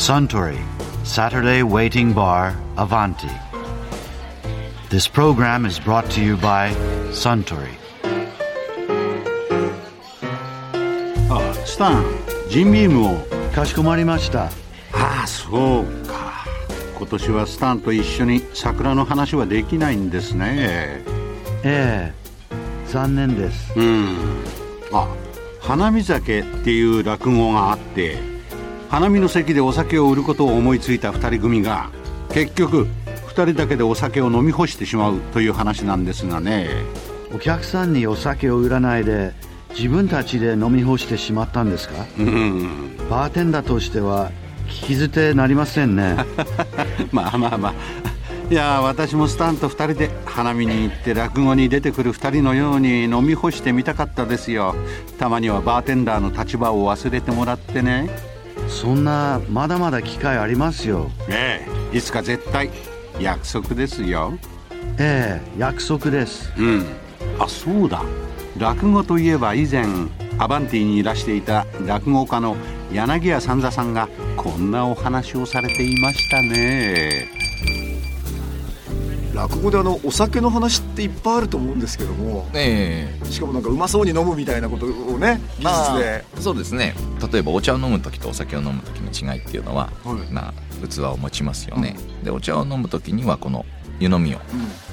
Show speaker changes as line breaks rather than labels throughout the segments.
Suntory Saturday Waiting Bar Avanti. This program is brought to you by Suntory.
あスタンジンビームを
かしこまりました。
ああそうか今年はスタンと一緒に桜の話はできないんですね
ええ、残念です。
うんあ花見酒っていう落語があって花見の席でお酒を売ることを思いついた二人組が結局二人だけでお酒を飲み干してしまうという話なんですがね。
お客さんにお酒を売らないで自分たちで飲み干してしまったんですか？
うん。
バーテンダーとしては聞き捨てなりませんね。
まあまあまあ。いや私もスタンと二人で花見に行って落語に出てくる二人のように飲み干してみたかったですよ。たまにはバーテンダーの立場を忘れてもらってね
そんなまだまだ機会ありますよ。
ええいつか絶対約束ですよ
ええ、約束です。
うんあそうだ落語といえば以前アバンティにいらしていた落語家の柳家三座さんがこんなお話をされていましたね
落語であのお酒の話っていっぱいあると思うんですけども
ええ。
しかもなんかうまそうに飲むみたいなことをね技術で。
そうですね。例えばお茶を飲む時とお酒を飲む時の違いっていうのは、
はい。
まあ、器を持ちますよね、でお茶を飲む時にはこの湯飲みを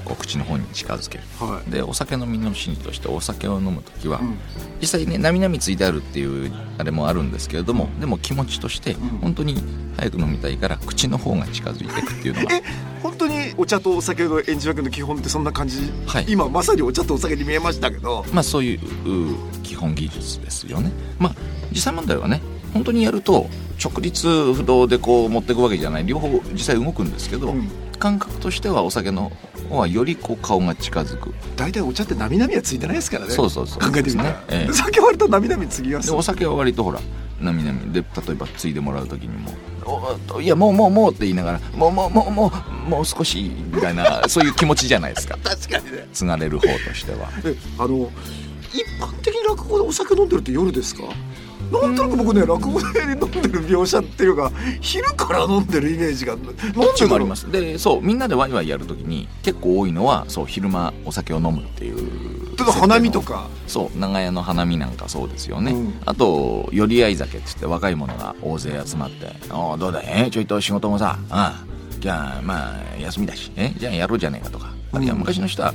こう口の方に近づける、
はい。
でお酒飲みのシーンとしてお酒を飲む時は、
ん。
実際ねなみなみついてあるっていうあれもあるんですけれどもでも気持ちとして本当に早く飲みたいから口の方が近づいていくっていうのが
え本当にお茶とお酒の演じ分けの基本ってそんな感じ、
はい。
今まさにお茶とお酒に見えましたけど。
まあそういうう基本技術ですよね。まあ実際問題はね本当にやると直立不動でこう持っていくわけじゃない。両方実際動くんですけど、
うん。
感覚としてはお酒の方はよりこう顔が近づく。
大体お茶ってなみなみはついてないですからね。
そうそうそう。
考えてみたら、
ね。ええ。
で酒割るとなみなみつぎます。
でお酒は割とほらなみなみ。で例えばついでもらう時にもお「いやもうもうもう」って言いながら「もうもうもうもうもう少し」みたいな そういう気持ちじゃないですか。
確かにね。
継がれる方としては。
えあの一般的に落語でお酒飲んでるって夜ですか？なんとなく僕ね落語で飲んでる描写っていうか昼から飲んでるイメージが
どっちもあります。すでそうみんなでワイワイやるときに結構多いのはそう昼間お酒を飲むっていう
例えば花見とか？
そう長屋の花見なんかそうですよね、
うん。
あと寄り合い酒って言って若い者が大勢集まって「おうどうだ？いえ？ちょいと仕事もさああじゃあまあ休みだしえ？じゃあやろうじゃねえか」とか。あるいは昔の人は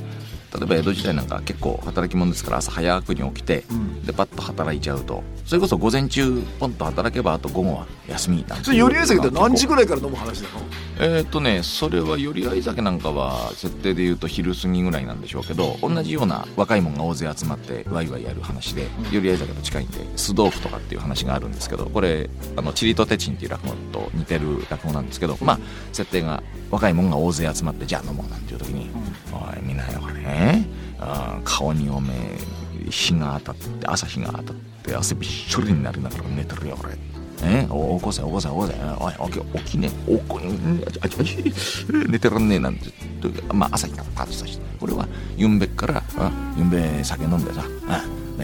例えば江戸時代なんか結構働き者ですから朝早くに起きて、でパッと働いちゃうと。それこそ午前中ポンと働けばあと午後は休みなんて
それ寄り合い酒って何時
ぐ
ぐらいから飲む話なの？
えーっとねそれは寄り合い酒なんかは設定で言うと昼過ぎぐらいなんでしょうけど同じような若いもんが大勢集まってワイワイやる話で寄り合い酒と近いんで酢豆腐とかっていう話があるんですけどこれあのチリとテチンっていう落語と似てる落語なんですけどまあ設定が若いもんが大勢集まってじゃあ飲もうなんていう時に「おいみんなよこれ。ねあー顔におめえ日が当たって朝日が当たって汗びっしょりになりながら寝てるよこれ。えお起こせ起こせ起こせ。おい起き起きねおこあちあち寝てらんねえ。なんて。まあ朝日がパッとさして。これはゆんべっからあゆんべ酒飲んでさ。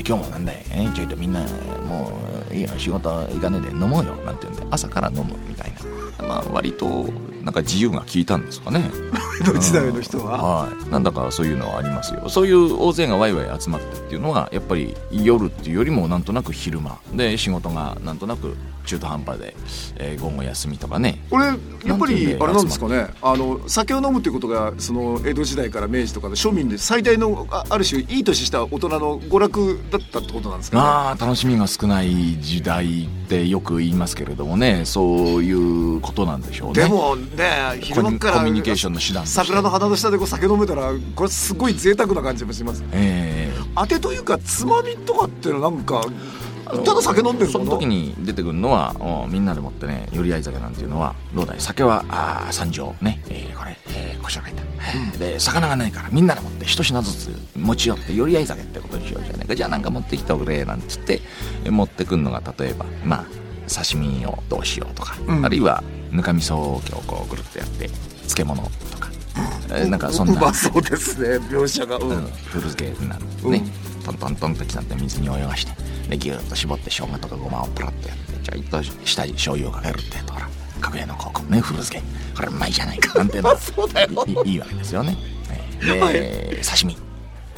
今日もなんだい、えちょいとみんなもういいよ。仕事行かねえで飲もうよ。なんて言うんで朝から飲むみたいな。まあ割となんか自由が効いたんですかね。
江戸時代の人は。
はい、なんだかそういうのはありますよ。そういう大勢がワイワイ集まってっていうのはやっぱり夜っていうよりもなんとなく昼間。で仕事がなんとなく中途半端で、えー午後休みとかね。
これやっぱりあれなんですかね。あの酒を飲むっていうことがその江戸時代から明治とかの庶民で最大のあある種いい年した大人の娯楽だったってことなんですかね。
ああ楽しみが少ない時代ってよく言いますけれどもね。そういうことなんでしょうね。
でもね昼間から
コミュニケーションの手段
桜の花の下でこう酒飲めたらこれすごい贅沢な感じもします
ええ
当て。というかつまみとかっていうのはなんかただ酒飲んでる
そ
の。
の時に出てくるのはおみんなでもってね寄り合い酒なんていうのはどうだい？酒はあー三錠ね、えーこれ、えー、こしらえた、で魚がないからみんなで持って一品ずつ持ち寄って寄り合い酒ってことにしようじゃないか。じゃあなんか持ってきておくれなんつってえー持ってくるのが例えばまあ刺身をどうしようとか、
うん。
あるいはぬかみそをこうぐるっとやって漬物とか、えーなんかそんな。
う まそうですね。描写が、うん。
うん、古漬けになるね、トントントンと刻んで水に泳がしてでギューッと絞って生姜とかごまをプラッとやってちょいと下に醤油をかけるってとほら格屋の高校ね古漬けこれうまいじゃないかなんて のいいいわけですよね。で、はい、刺身。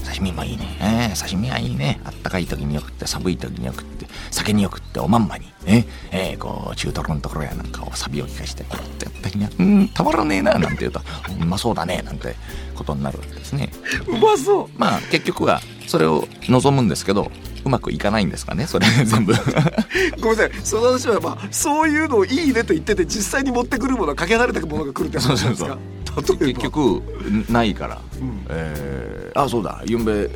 刺身もいいね、えー、刺身はいいね。あったかい時によくって寒い時によくって酒によくっておまんまに。ねえー、こう中トロのところやなんかをサビを聞かしてこうってやった日にはうんたまらねえななんて言うとうまそうだねなんてことになるわけですね。
うまそう。
まあ結局はそれを望むんですけどうまくいかないんですかね？それ 全部。
ごめんなさい。その話はまあそういうのをいいねと言ってて実際に持ってくるものはかけ離れたものが来るって話なんですか。
結局ないから、うん、えー、あそうだ。ゆんべ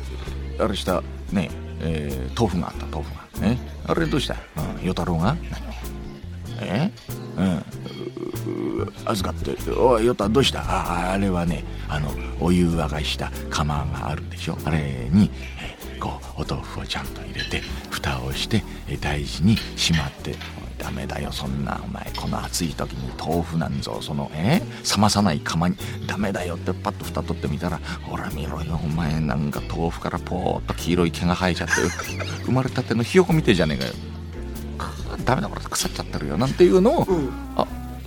あれしたねえー、豆腐があった豆腐が。ね。あれどうした、うん、与太郎が？えうん預かって「おい与太どうした？ああれはねあのお湯沸かした釜があるでしょ？あれに、えこうお豆腐をちゃんと入れて蓋をして大事にしまってダメだよそんなお前この暑い時に豆腐なんぞそのえ？冷まさない釜にダメだよってパッと蓋取ってみたらほら見ろよお前なんか豆腐からポーっと黄色い毛が生えちゃって 生まれたてのひよこみてえじゃねえかよ。ダメだこれ腐っちゃってるよなんていうのを、うん、あ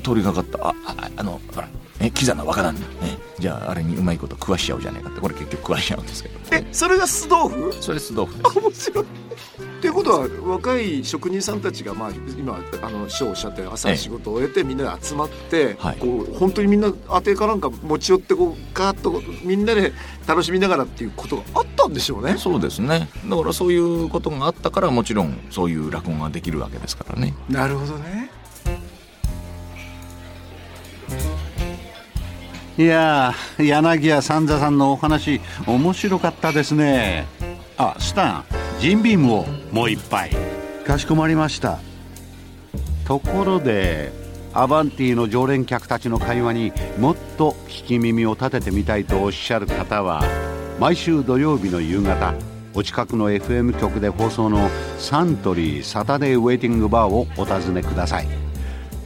通りがかった。あああのほらえキザな若旦那、ね、じゃああれにうまいこと食わしちゃうじゃねえかって。これ結局食わしちゃうんですけど。
えそれが酢豆腐？
それ酢豆腐です。
面白い。っていうことは若い職人さんたちが、まあ、今あの師匠おっしゃったように朝仕事を終えてみんなで集まって、はい、こう本当にみんな当てかなんか持ち寄ってこうガーッとみんなで楽しみながらっていうことがあったんでしょうね。
そうですね。だからそういうことがあったからもちろんそういう落語ができるわけですからね。
なるほどね
いや柳家三座さんのお話面白かったですね。あスタンジンビームをもう一杯。
かしこまりました。
ところでアバンティの常連客たちの会話にもっと聞き耳を立ててみたいとおっしゃる方は毎週土曜日の夕方お近くの FM 局で放送のサントリーサタデーウェイティングバーをお尋ねください